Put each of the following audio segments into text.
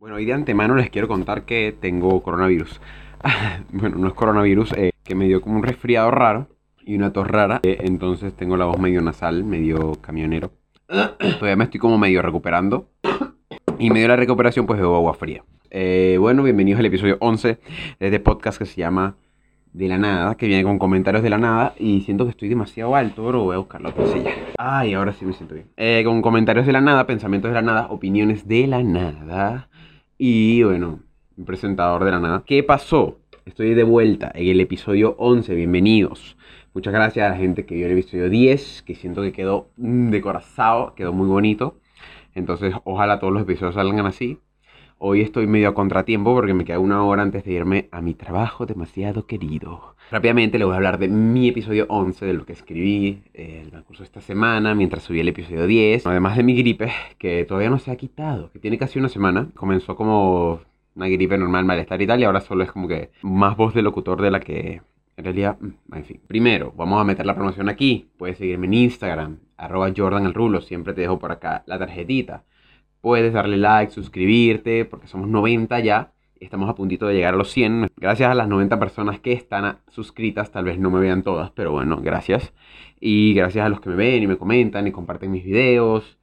Bueno, hoy de antemano les quiero contar que tengo coronavirus. bueno, no es coronavirus, eh, que me dio como un resfriado raro y una tos rara. eh, entonces tengo la voz medio nasal, medio camionero. Todavía me estoy como medio recuperando. Y medio de la recuperación pues bebo agua fría. Eh, bueno, bienvenidos al episodio 11 de este podcast que se llama De la Nada, que viene con comentarios de la nada. Y siento que estoy demasiado alto, pero voy a buscar la otra silla. Ay, ahora sí me siento bien. Eh, con comentarios de la nada, pensamientos de la nada, opiniones de la nada. Y bueno, un presentador de la nada. ¿Qué pasó? Estoy de vuelta en el episodio 11. Bienvenidos. Muchas gracias a la gente que vio el episodio 10, que siento que quedó mm, decorazado, quedó muy bonito. Entonces, ojalá todos los episodios salgan así. Hoy estoy medio a contratiempo porque me queda una hora antes de irme a mi trabajo demasiado querido. Rápidamente les voy a hablar de mi episodio 11, de lo que escribí eh, en el transcurso de esta semana, mientras subí el episodio 10. Además de mi gripe, que todavía no se ha quitado, que tiene casi una semana. Comenzó como una gripe normal, malestar y tal, y ahora solo es como que más voz de locutor de la que en realidad, mm, en fin. Primero, vamos a meter la promoción aquí. Puedes seguirme en Instagram, arroba Jordan el Rulo. Siempre te dejo por acá la tarjetita. Puedes darle like, suscribirte, porque somos 90 ya. Estamos a puntito de llegar a los 100. Gracias a las 90 personas que están suscritas. Tal vez no me vean todas, pero bueno, gracias. Y gracias a los que me ven y me comentan y comparten mis videos.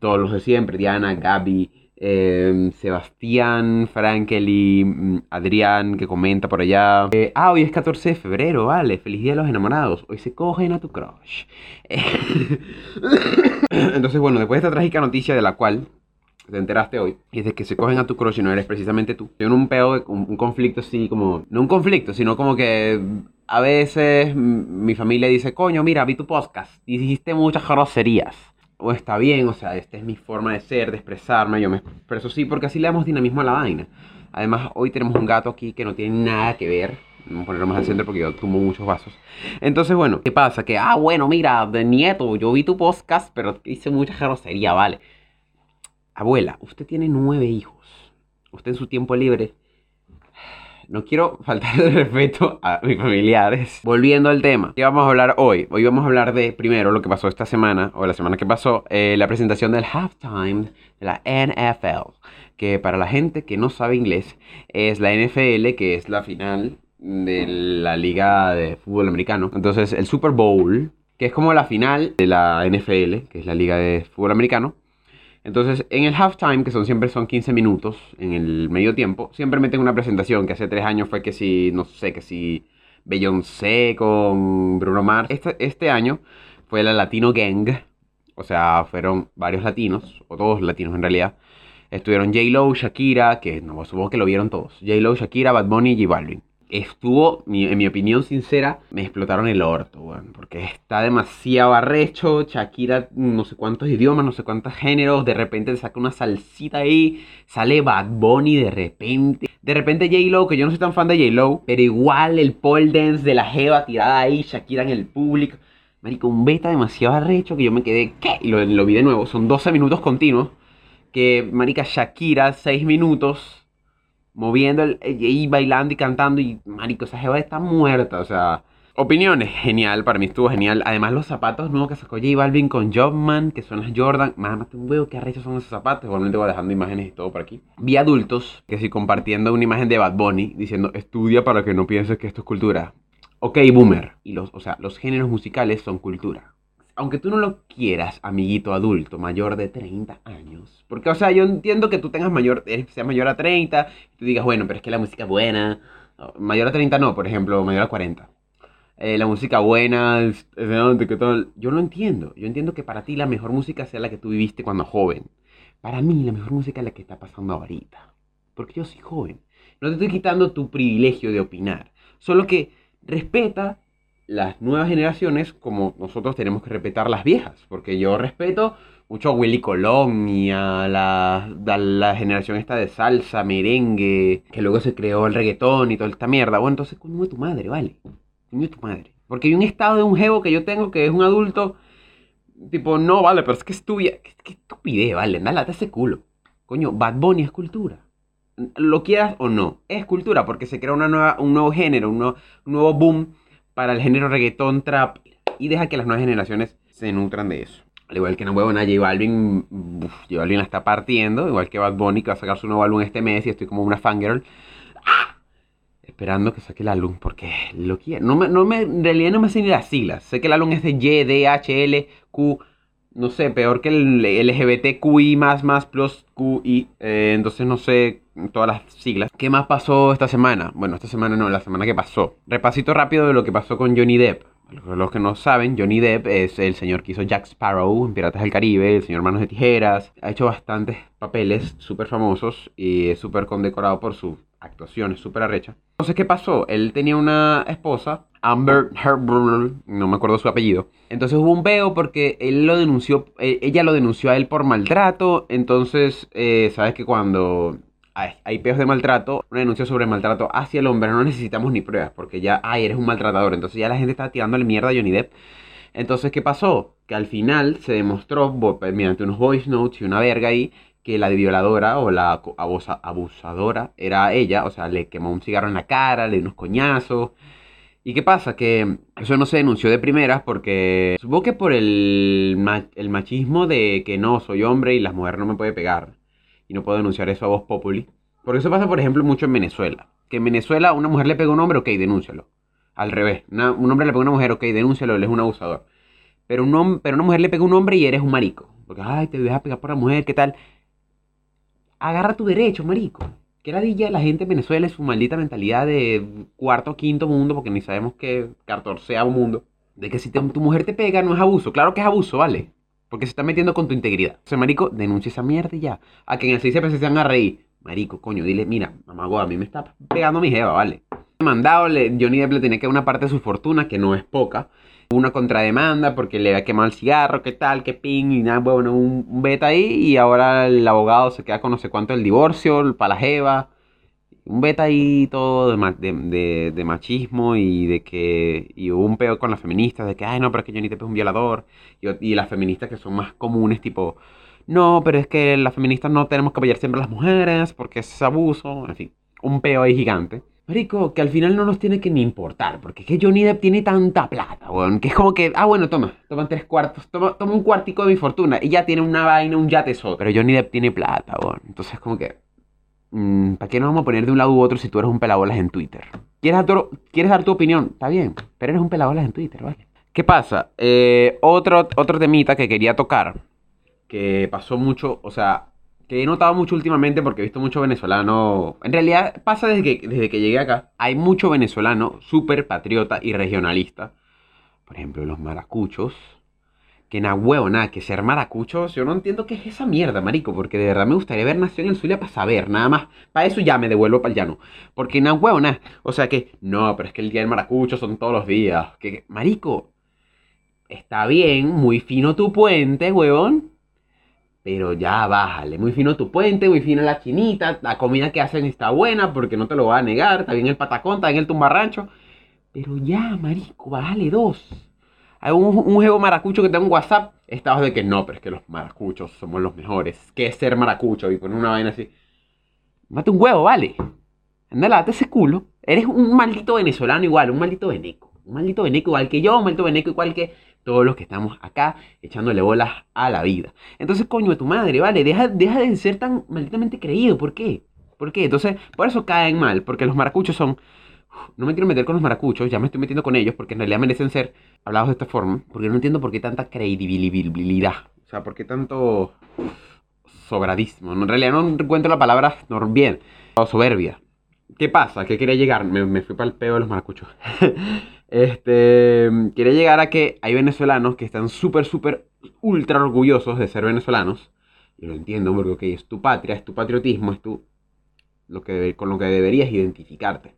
Todos los de siempre. Diana, Gaby, eh, Sebastián, Frankeli, mm, Adrián, que comenta por allá. Eh, ah, hoy es 14 de febrero, vale. Feliz Día de los Enamorados. Hoy se cogen a tu crush. Entonces, bueno, después de esta trágica noticia de la cual te enteraste hoy, y es de que se cogen a tu crush y no eres precisamente tú. Tengo un peo, de- un, conflicto así como, no un conflicto, sino como que a veces mi familia dice, coño, mira, vi tu podcast, dijiste muchas groserías. O está bien, o sea, esta es mi forma de ser, de expresarme, yo me expreso así porque así le damos dinamismo a la vaina. Además, hoy tenemos un gato aquí que no tiene nada que ver. Vamos a ponerlo más al centro porque yo tumbo muchos vasos. Entonces, bueno, ¿qué pasa? Que, ah, bueno, mira, de nieto, yo vi tu podcast, pero hice mucha grosería, vale. Abuela, usted tiene nueve hijos. Usted en su tiempo libre. No quiero faltar el respeto a mis familiares. Volviendo al tema, ¿qué vamos a hablar hoy? Hoy vamos a hablar de, primero, lo que pasó esta semana, o la semana que pasó, eh, la presentación del halftime de la NFL. Que para la gente que no sabe inglés, es la NFL, que es la final de la liga de fútbol americano. Entonces, el Super Bowl, que es como la final de la NFL, que es la liga de fútbol americano. Entonces, en el halftime, que son siempre son 15 minutos, en el medio tiempo, siempre meten una presentación que hace tres años fue que si, no sé, que si Beyoncé con Bruno Mars. Este, este año fue la Latino Gang, o sea, fueron varios latinos, o todos latinos en realidad. Estuvieron J-Lo, Shakira, que no, supongo que lo vieron todos. J-Lo, Shakira, Bad Bunny y J Balvin. Estuvo, en mi opinión sincera, me explotaron el orto, weón. Porque está demasiado arrecho. Shakira, no sé cuántos idiomas, no sé cuántos géneros. De repente te saca una salsita ahí. Sale Bad Bunny de repente. De repente J-Lo, que yo no soy tan fan de J-Lo. Pero igual el pole dance de la Jeva tirada ahí. Shakira en el público. Marico, un beta demasiado arrecho que yo me quedé, ¿qué? Y lo, lo vi de nuevo. Son 12 minutos continuos que marica Shakira seis minutos moviendo el, y bailando y cantando y marico esa jeva está muerta o sea opiniones genial para mí estuvo genial. Además los zapatos nuevos que sacó J Balvin con Jobman que son las Jordan más un huevo que arrechos son esos zapatos. Igualmente voy dejando imágenes y todo por aquí. Vi adultos que sí compartiendo una imagen de Bad Bunny diciendo estudia para que no pienses que esto es cultura ok boomer. Y los o sea los géneros musicales son cultura aunque tú no lo quieras, amiguito adulto, mayor de 30 años. Porque, o sea, yo entiendo que tú tengas mayor, eh, seas mayor a 30, y tú digas, bueno, pero es que la música es buena. Mayor a 30 no, por ejemplo, mayor a 40. Eh, la música buena, dónde, qué tal. Yo lo entiendo. Yo entiendo que para ti la mejor música sea la que tú viviste cuando joven. Para mí la mejor música es la que está pasando ahorita. Porque yo soy joven. No te estoy quitando tu privilegio de opinar. Solo que respeta las nuevas generaciones como nosotros tenemos que respetar las viejas. Porque yo respeto mucho a Willy Colón y a la, a la generación esta de salsa, merengue, que luego se creó el reggaetón y toda esta mierda. Bueno, entonces, coño de tu madre, ¿vale? Coño de tu madre. Porque hay un estado de un jevo que yo tengo que es un adulto, tipo, no, vale, pero es que es tuya. Qué, qué estupidez, vale, anda, late ese culo. Coño, Bad Bunny es cultura. Lo quieras o no, es cultura porque se crea una nueva, un nuevo género, un nuevo, un nuevo boom para el género reggaetón, trap y deja que las nuevas generaciones se nutran de eso. Al igual que no huevona, J Balvin, uf, J Balvin la está partiendo, igual que Bad Bunny que va a sacar su nuevo álbum este mes y estoy como una fangirl. ¡Ah! Esperando que saque el álbum porque lo quiero. No me, no me, en realidad no me sé ni las siglas. Sé que el álbum es de Y, D, H, L, Q, no sé, peor que el LGBTQI más más plus QI. Eh, entonces no sé todas las siglas. ¿Qué más pasó esta semana? Bueno, esta semana no, la semana que pasó. Repasito rápido de lo que pasó con Johnny Depp. Los que no saben, Johnny Depp es el señor que hizo Jack Sparrow en Piratas del Caribe, el señor Manos de Tijeras. Ha hecho bastantes papeles súper famosos y es súper condecorado por su actuación, es súper arrecha. Entonces, ¿qué pasó? Él tenía una esposa, Amber Heard, no me acuerdo su apellido. Entonces hubo un peo porque él lo denunció, eh, ella lo denunció a él por maltrato. Entonces, eh, sabes que cuando hay peos de maltrato, una denuncia sobre maltrato hacia el hombre, no necesitamos ni pruebas, porque ya, ay, eres un maltratador, entonces ya la gente está tirándole mierda a Johnny Depp. Entonces, ¿qué pasó? Que al final se demostró, mediante unos voice notes y una verga ahí, que la violadora o la abusadora era ella, o sea, le quemó un cigarro en la cara, le dio unos coñazos. ¿Y qué pasa? Que eso no se denunció de primeras porque supongo que por el, el machismo de que no, soy hombre y las mujeres no me puede pegar y no puedo denunciar eso a voz populi. Porque eso pasa, por ejemplo, mucho en Venezuela. Que en Venezuela una mujer le pega a un hombre, ok, denúncialo. Al revés, un hombre le pega a una mujer, ok, denúncialo, él es un abusador. Pero, un pero una mujer le pega a un hombre y eres un marico. Porque, ay, te dejas pegar por la mujer, ¿qué tal? Agarra tu derecho, marico. Que la la gente en Venezuela es su maldita mentalidad de cuarto o quinto mundo, porque ni sabemos qué catorceavo mundo. De que si tu mujer te pega no es abuso. Claro que es abuso, ¿vale? Porque se está metiendo con tu integridad. O sea, marico, denuncia esa mierda y ya. A que en el 6 se van a reír. Marico, coño, dile, mira, mamá, a mí me está pegando mi jeva, ¿vale? Mandado, Johnny Depp le tenía que dar una parte de su fortuna, que no es poca. Una contrademanda porque le había quemado el cigarro, qué tal, qué ping, y nada, bueno, un, un beta ahí. Y ahora el abogado se queda con no sé cuánto el divorcio, para la jeva un beta ahí todo de, de, machismo y de que y hubo un peo con las feministas de que, ay, no, pero es que Johnny Depp es un violador. Y, las feministas que son más comunes, tipo, no, pero es que las feministas no tenemos que apoyar siempre a las mujeres porque es abuso. En fin, un peo ahí gigante. Marico, que al final no nos tiene que ni importar, porque es que Johnny Depp tiene tanta plata, weón, que es como que, ah, bueno, toma, toma tres cuartos, toma, toma un cuartico de mi fortuna, y ya tiene una vaina, un yate solo. Pero Johnny Depp tiene plata, weón. Entonces, como que, Mm, ¿Para qué nos vamos a poner de un lado u otro si tú eres un pelabolas en Twitter? ¿Quieres dar, tu, ¿Quieres dar tu opinión? Está bien, pero eres un pelabolas en Twitter, ¿vale? ¿Qué pasa? Eh, otro, otro temita que quería tocar, que pasó mucho, o sea, que he notado mucho últimamente porque he visto mucho venezolano. En realidad pasa desde que, desde que llegué acá. Hay mucho venezolano súper patriota y regionalista. Por ejemplo, los maracuchos que na huevo, nada, que ser maracuchos, yo no entiendo qué es esa mierda, marico, porque de verdad me gustaría ver Nación en Zulia para saber, nada más. Para eso ya me devuelvo para el llano. Porque na huevo, nada. O sea que, no, pero es que el día del maracucho son todos los días. Que, marico, está bien, muy fino tu puente, huevón. Pero ya bájale, muy fino tu puente, muy fina la chinita, la comida que hacen está buena porque no te lo voy a negar, está bien el patacón, está bien el tumbarrancho. Pero ya, marico, bájale dos. Hay un, un juego maracucho que tengo en WhatsApp. Estabas de que no, pero es que los maracuchos somos los mejores. ¿Qué es ser maracucho? Y con una vaina así. Mate un huevo, vale. Anda, date ese culo. Eres un maldito venezolano igual, un maldito veneco. Un maldito veneco igual que yo, un maldito veneco igual que todos los que estamos acá echándole bolas a la vida. Entonces, coño de tu madre, vale, deja, deja de ser tan malditamente creído. ¿Por qué? ¿Por qué? Entonces, por eso caen mal, porque los maracuchos son no me quiero meter con los maracuchos, ya me estoy metiendo con ellos porque en realidad merecen ser hablados de esta forma, porque no entiendo por qué tanta credibilidad, o sea, por qué tanto sobradismo, en realidad no encuentro la palabra bien, o soberbia. ¿Qué pasa? ¿Qué quería llegar? Me, fui para el peo de los maracuchos. este, quería llegar a que hay venezolanos que están súper, súper, ultra orgullosos de ser venezolanos. Y lo entiendo porque es tu patria, es tu patriotismo, es tu, lo que, con lo que deberías identificarte.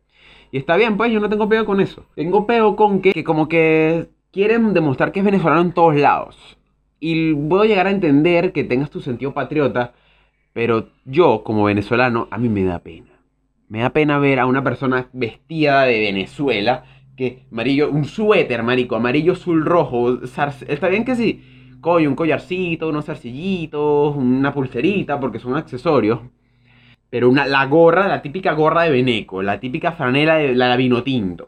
Y está bien, pues yo no tengo peo con eso. Tengo peo con que, como que quieren demostrar que es venezolano en todos lados. Y puedo llegar a entender que tengas tu sentido patriota, pero yo, como venezolano, a mí me da pena. Me da pena ver a una persona vestida de Venezuela, que amarillo, un suéter, marico, amarillo azul rojo. Está bien que sí, coño, un collarcito, unos zarcillitos, una pulserita, porque son accesorios. Pero una, la gorra, la típica gorra de Beneco, la típica franela de la vino tinto.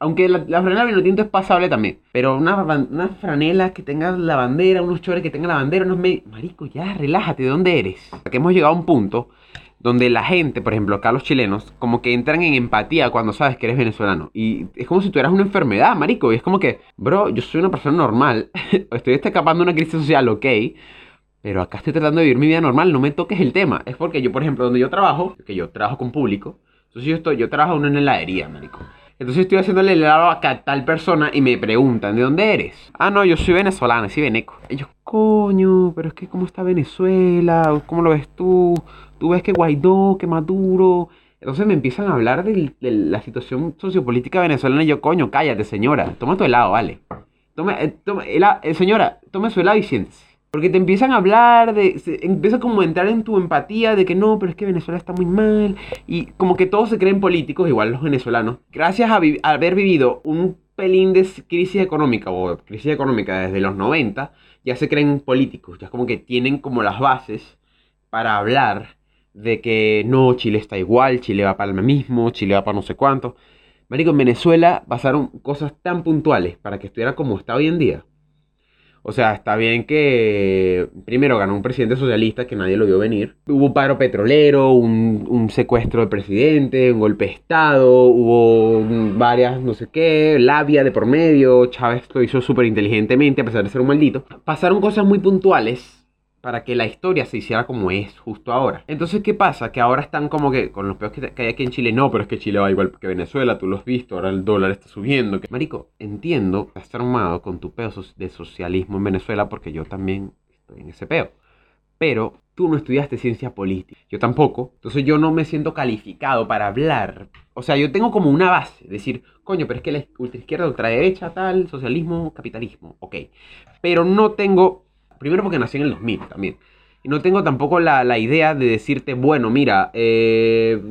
aunque la, la franela vino tinto es pasable también. Pero una, una franela que tenga la bandera, unos chores que tengan la bandera, unos me... Marico, ya, relájate, ¿de dónde eres? Que hemos llegado a un punto donde la gente, por ejemplo, acá los chilenos, como que entran en empatía cuando sabes que eres venezolano. Y es como si tuvieras una enfermedad, marico. Y es como que, bro, yo soy una persona normal. estoy escapando de una crisis social, ok. Pero acá estoy tratando de vivir mi vida normal, no me toques el tema. Es porque yo, por ejemplo, donde yo trabajo, que yo trabajo con público, entonces yo, estoy, yo trabajo en una heladería, marico. Entonces estoy haciéndole el helado a tal persona y me preguntan, ¿de dónde eres? Ah, no, yo soy venezolano, soy veneco. Ellos, coño, pero es que ¿cómo está Venezuela? ¿Cómo lo ves tú? ¿Tú ves que Guaidó, que Maduro? Entonces me empiezan a hablar de, la situación sociopolítica venezolana y yo, coño, cállate, señora. Toma tu helado, vale. Toma, eh, toma eh, señora, toma su helado y siéntese. Porque te empiezan a hablar de. empieza como a entrar en tu empatía de que no, pero es que Venezuela está muy mal. Y como que todos se creen políticos, igual los venezolanos. Gracias a, haber vivido un pelín de crisis económica o crisis económica desde los 90, ya se creen políticos. Ya como que tienen como las bases para hablar de que no, Chile está igual, Chile va para el mismo, Chile va para no sé cuánto. Marico, en Venezuela pasaron cosas tan puntuales para que estuviera como está hoy en día o sea, está bien que primero ganó un presidente socialista que nadie lo vio venir. Hubo un paro petrolero, un, secuestro del presidente, un golpe de Estado, hubo varias, no sé qué, labia de por medio. Chávez lo hizo súper inteligentemente a pesar de ser un maldito. Pasaron cosas muy puntuales para que la historia se hiciera como es justo ahora. Entonces, ¿qué pasa? Que ahora están como que con los peos que, hay aquí en Chile, no, pero es que Chile va igual que Venezuela, tú lo has visto, ahora el dólar está subiendo. Que... Marico, entiendo que estás armado con tu peo de socialismo en Venezuela porque yo también estoy en ese peo. Pero tú no estudiaste ciencia política, yo tampoco, entonces yo no me siento calificado para hablar. O sea, yo tengo como una base, decir, coño, pero es que la ultraizquierda, ultraderecha, tal, socialismo, capitalismo, ok. Pero no tengo Primero porque nací en el 2000 también. Y no tengo tampoco la, idea de decirte, bueno, mira, eh,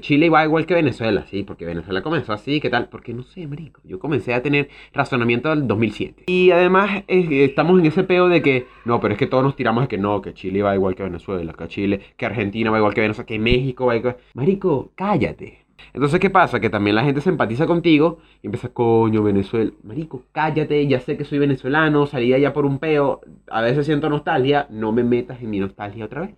Chile va igual que Venezuela, sí, porque Venezuela comenzó así, ¿qué tal? Porque no sé, marico, yo comencé a tener razonamiento del 2007. Y además estamos en ese peo de que, no, pero es que todos nos tiramos de que no, que Chile va igual que Venezuela, que Chile, que Argentina va igual que Venezuela, que México va igual. Marico, cállate. Entonces, ¿qué pasa? Que también la gente se empatiza contigo y empieza, coño, Venezuela, marico, cállate, ya sé que soy venezolano, salí allá por un peo, a veces siento nostalgia, no me metas en mi nostalgia otra vez.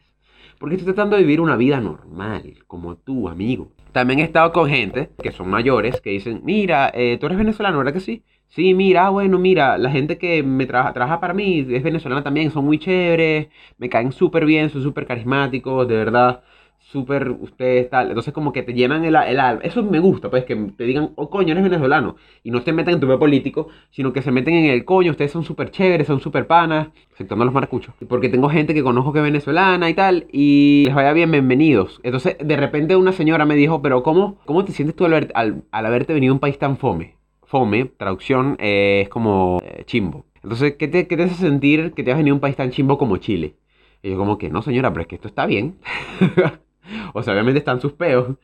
Porque estoy tratando de vivir una vida normal, como tú, amigo. También he estado con gente que son mayores, que dicen, mira, eh, tú eres venezolano, ¿verdad que sí? Sí, mira, bueno, mira, la gente que me trabaja, trabaja para mí es venezolana también, son muy chéveres, me caen súper bien, son súper carismáticos, de verdad súper ustedes tal. Entonces como que te llenan el, el alma. Eso me gusta, pues que te digan, oh coño, eres venezolano. Y no te metan en tu medio político, sino que se meten en el coño, ustedes son súper chéveres, son súper panas, exceptuando los maracuchos. Porque tengo gente que conozco que es venezolana y tal, y les vaya bien, bienvenidos. Entonces de repente una señora me dijo, pero ¿cómo, cómo te sientes tú al, al, haberte venido a un país tan fome? Fome, traducción, eh, es como eh, chimbo. Entonces, ¿qué te, ¿qué te hace sentir que te has venido a un país tan chimbo como Chile? Y yo como que, no señora, pero es que esto está bien. O sea, obviamente están sus peos.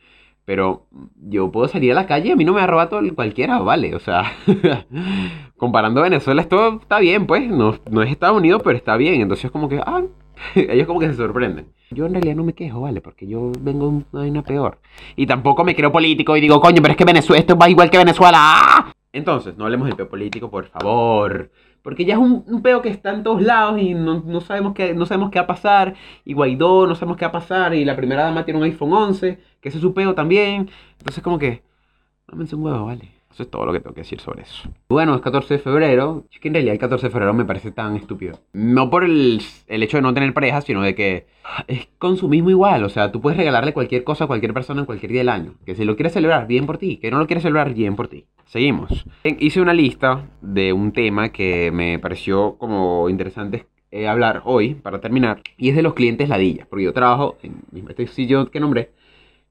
Pero yo puedo salir a la calle y a mí no me ha todo cualquiera, vale. O sea, comparando Venezuela, esto está bien, pues. No, no es Estados Unidos, pero está bien. Entonces, como que, ah, ellos como que se sorprenden. Yo en realidad no me quejo, ¿vale? Porque yo vengo de una peor. Y tampoco me creo político y digo, coño, pero es que Venezuela, esto va igual que Venezuela. ¡Ah! Entonces, no hablemos del peo político, por favor. Porque ya es un, un peo que está en todos lados y no, no, sabemos qué, no sabemos qué va a pasar. Y Guaidó no sabemos qué va a pasar. Y la primera dama tiene un iPhone 11, que ese es su peo también. Entonces como que, no me un huevo, vale. Eso es todo lo que tengo que decir sobre eso. Bueno, es 14 de febrero. Es que en realidad el 14 de febrero me parece tan estúpido. No por el, el hecho de no tener pareja, sino de que es consumismo igual. O sea, tú puedes regalarle cualquier cosa a cualquier persona en cualquier día del año. Que si lo quieres celebrar, bien por ti. Que no lo quieres celebrar, bien por ti. Seguimos. Hice una lista de un tema que me pareció como interesante eh, hablar hoy, para terminar. Y es de los clientes ladillas. Porque yo trabajo en este sitio que nombré.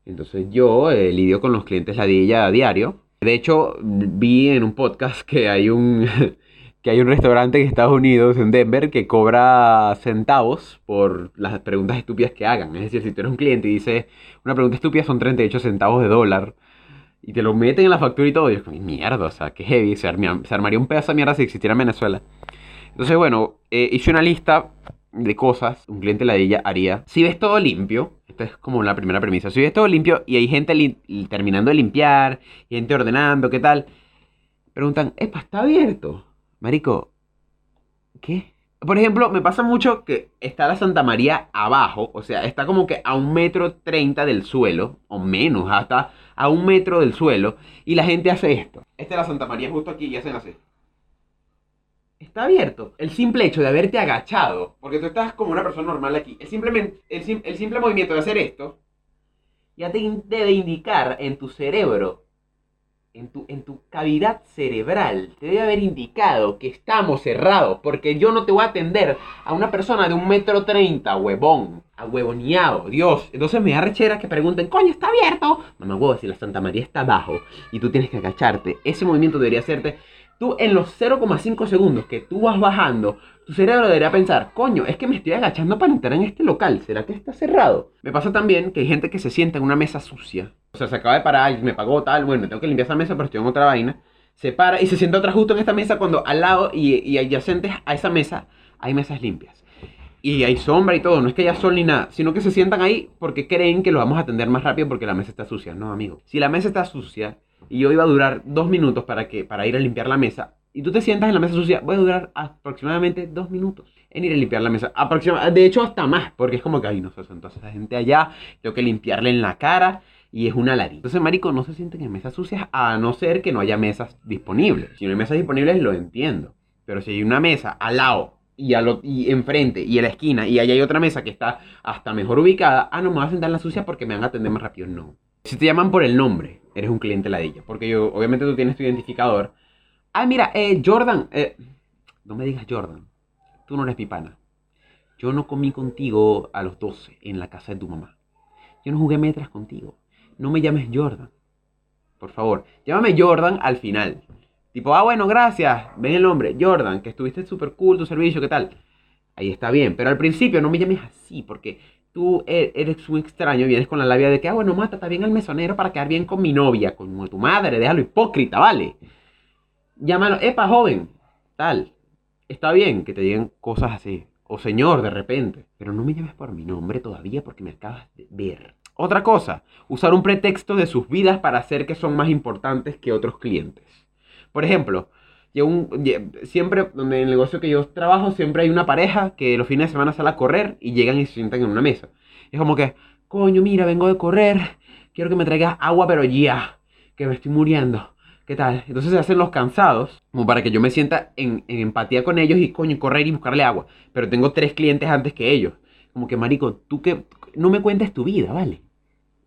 Entonces yo eh, lidio con los clientes ladilla a diario de hecho, vi en un podcast que hay un, que hay un restaurante en Estados Unidos, en Denver, que cobra centavos por las preguntas estúpidas que hagan. Es decir, si tú eres un cliente y dices una pregunta estúpida son 38 centavos de dólar y te lo meten en la factura y todo, y como, mierda, o sea, qué heavy, se armaría, un pedazo de mierda si existiera en Venezuela. Entonces, bueno, eh, hice una lista de cosas un cliente ladilla haría. Si ves todo limpio, esta es como la primera premisa, si ves todo limpio y hay gente terminando de limpiar, gente ordenando, ¿qué tal? Preguntan, epa, ¿está abierto? Marico, ¿qué? Por ejemplo, me pasa mucho que está la Santa María abajo, o sea, está como que a un metro treinta del suelo, o menos, hasta a un metro del suelo, y la gente hace esto. Esta es la Santa María justo aquí y hacen así. Está abierto. El simple hecho de haberte agachado, porque tú estás como una persona normal aquí, el, simplemente, el, el simple movimiento de hacer esto, ya te debe indicar en tu cerebro en tu, en tu cavidad cerebral te debe haber indicado que estamos cerrados, porque yo no te voy a atender a una persona de un metro treinta, huevón, a huevoneado, Dios. Entonces me da rechera que pregunten, coño, ¿está abierto? Mamá huevo, si la Santa María está abajo y tú tienes que agacharte, ese movimiento debería hacerte, tú en los 0,5 segundos que tú vas bajando, tu cerebro debería pensar, coño, es que me estoy agachando para entrar en este local, ¿será que está cerrado? Me pasa también que hay gente que se sienta en una mesa sucia. O sea, se acaba de parar, me pagó tal, bueno, tengo que limpiar esa mesa, pero estoy en otra vaina. Se para y se sienta otra justo en esta mesa cuando al lado y, y adyacentes a esa mesa hay mesas limpias. Y hay sombra y todo, no es que haya sol ni nada, sino que se sientan ahí porque creen que lo vamos a atender más rápido porque la mesa está sucia. No, amigo. Si la mesa está sucia y yo iba a durar dos minutos para, que, para ir a limpiar la mesa, y tú te sientas en la mesa sucia, voy a durar aproximadamente dos minutos en ir a limpiar la mesa. de hecho, hasta más, porque es como que, ay, no sé, entonces la gente allá, tengo que limpiarle en la cara y es una ladilla. Entonces, marico, no se sienten en mesas sucias a no ser que no haya mesas disponibles. Si no hay mesas disponibles, lo entiendo. Pero si hay una mesa al lado y, a lo, y enfrente y a la esquina y allá hay otra mesa que está hasta mejor ubicada, ah, no me voy a sentar en la sucia porque me van a atender más rápido. No. Si te llaman por el nombre, eres un cliente ladilla. Porque yo, obviamente tú tienes tu identificador Ah, mira, eh, Jordan. Eh, no me digas Jordan. Tú no eres mi pana. Yo no comí contigo a los 12 en la casa de tu mamá. Yo no jugué metras contigo. No me llames Jordan. Por favor, llámame Jordan al final. Tipo, ah, bueno, gracias. Ven el nombre, Jordan, que estuviste súper cool tu servicio, ¿qué tal? Ahí está bien. Pero al principio no me llames así, porque tú e-, eres un extraño, vienes con la labia de que, ah, bueno, mata bien al mesonero para quedar bien con mi novia, con tu madre, déjalo hipócrita, ¿vale? llámalo, epa, joven, tal. Está bien que te digan cosas así. O señor, de repente. Pero no me llames por mi nombre todavía porque me acabas de ver. Otra cosa, usar un pretexto de sus vidas para hacer que son más importantes que otros clientes. Por ejemplo, yo un, siempre, en el negocio que yo trabajo, siempre hay una pareja que los fines de semana sale a correr y llegan y se sientan en una mesa. Es como que, coño, mira, vengo de correr, quiero que me traigas agua, pero ya, que me estoy muriendo. ¿Qué tal? Entonces se hacen los cansados, como para que yo me sienta en, empatía con ellos y coño, correr y buscarle agua. Pero tengo tres clientes antes que ellos. Como que, marico, tú que no me cuentes tu vida, ¿vale?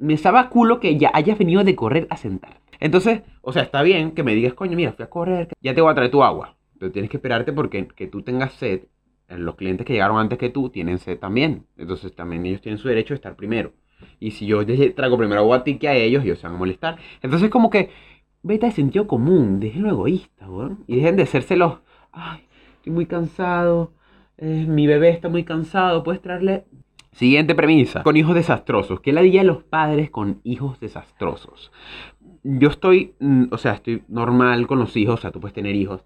Me estaba culo que ya hayas venido de correr a sentar. Entonces, o sea, está bien que me digas, coño, mira, fui a correr, ya te voy a traer tu agua. Pero tienes que esperarte porque que tú tengas sed. Los clientes que llegaron antes que tú tienen sed también. Entonces también ellos tienen su derecho de estar primero. Y si yo traigo primero agua a ti que a ellos, ellos se van a molestar. Entonces como que Beta de sentido común, déjenlo egoísta, weón. Y dejen de hacérselos. Ay, estoy muy cansado. Eh, mi bebé está muy cansado. Puedes traerle. Siguiente premisa. Con hijos desastrosos. ¿Qué la diría los padres con hijos desastrosos? Yo estoy. Mm, o sea, estoy normal con los hijos. O sea, tú puedes tener hijos.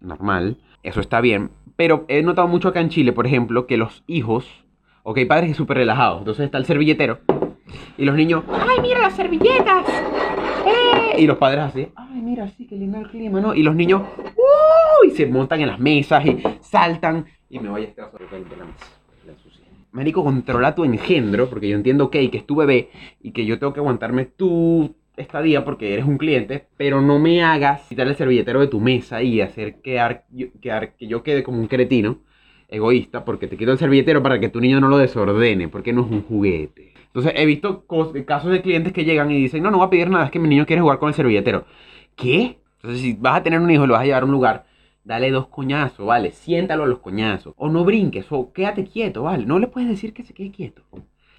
Normal. Eso está bien. Pero he notado mucho acá en Chile, por ejemplo, que los hijos. Ok, padres súper relajados. Entonces está el servilletero. Y los niños. ¡Ay, mira las servilletas! Y los padres así, ay, mira, sí, qué lindo el clima, ¿no? Y los niños, ¡uy! se montan en las mesas y saltan. Y me voy a estar sobre la mesa. Marico, controla tu engendro, porque yo entiendo, ok, que es tu bebé y que yo tengo que aguantarme tu estadía porque eres un cliente, pero no me hagas quitar el servilletero de tu mesa y hacer quedar, quedar, que yo quede como un cretino egoísta porque te quito el servilletero para que tu niño no lo desordene, porque no es un juguete. Entonces he visto casos de clientes que llegan y dicen, no, no voy a pedir nada, es que mi niño quiere jugar con el servilletero. ¿Qué? Entonces si vas a tener un hijo y lo vas a llevar a un lugar, dale dos coñazos, ¿vale? Siéntalo a los coñazos. O no brinques, o quédate quieto, ¿vale? No le puedes decir que se quede quieto.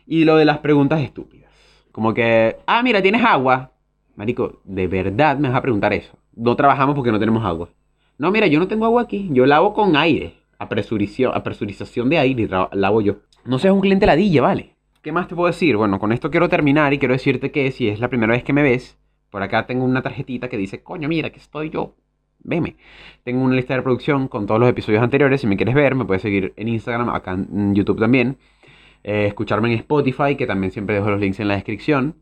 Y lo de las preguntas estúpidas. Como que, ah, mira, ¿tienes agua? Marico, ¿de verdad me vas a preguntar eso? No trabajamos porque no tenemos agua. No, mira, yo no tengo agua aquí. Yo lavo con aire. Apresurización, apresurización de aire lavo yo. No seas un cliente ladilla, ¿vale? ¿Qué más te puedo decir? Bueno, con esto quiero terminar y quiero decirte que si es la primera vez que me ves, por acá tengo una tarjetita que dice, coño, mira, que estoy yo. Veme. Tengo una lista de reproducción con todos los episodios anteriores. Si me quieres ver, me puedes seguir en Instagram, acá en YouTube también. Eh, escucharme en Spotify, que también siempre dejo los links en la descripción.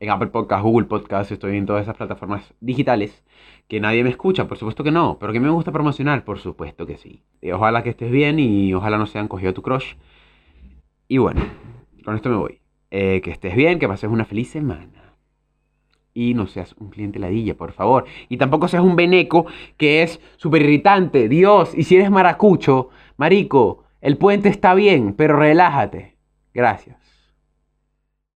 En Apple Podcast, Google Podcast, estoy en todas esas plataformas digitales. Que nadie me escucha, por supuesto que no. Pero que me gusta promocionar, por supuesto que sí. Y ojalá que estés bien y ojalá no se hayan cogido tu crush. Y bueno, con esto me voy. Eh, que estés bien, que pases una feliz semana. Y no seas un cliente ladilla, por favor. Y tampoco seas un beneco que es súper irritante. Dios, y si eres maracucho, marico, el puente está bien, pero relájate. Gracias.